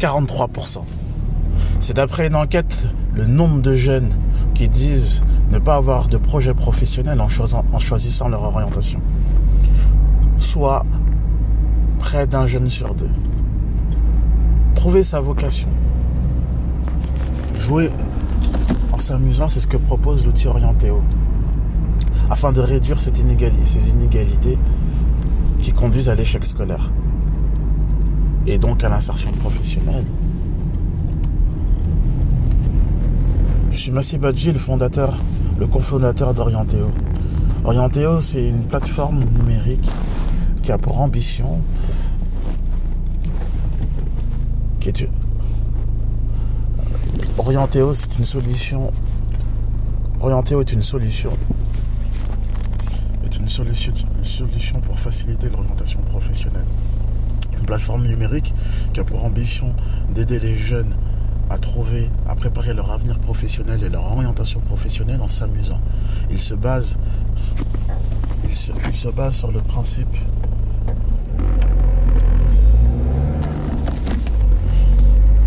43%. C'est d'après une enquête le nombre de jeunes qui disent ne pas avoir de projet professionnel en choisissant, leur orientation. Soit près d'un jeune sur deux. Trouver sa vocation. Jouer en s'amusant, c'est ce que propose l'outil Orientéo. Afin de réduire ces inégalités qui conduisent à l'échec scolaire. Et donc à l'insertion professionnelle. Je suis Massi Badji, le fondateur, le cofondateur d'Orientéo. Orientéo, c'est une plateforme numérique qui a pour ambition qui est Orientéo, c'est une solution. Orientéo est une solution. Est une solution, une solution pour faciliter l'orientation professionnelle. Plateforme numérique qui a pour ambition d'aider les jeunes à trouver, à préparer leur avenir professionnel et leur orientation professionnelle en s'amusant. Il se base sur le principe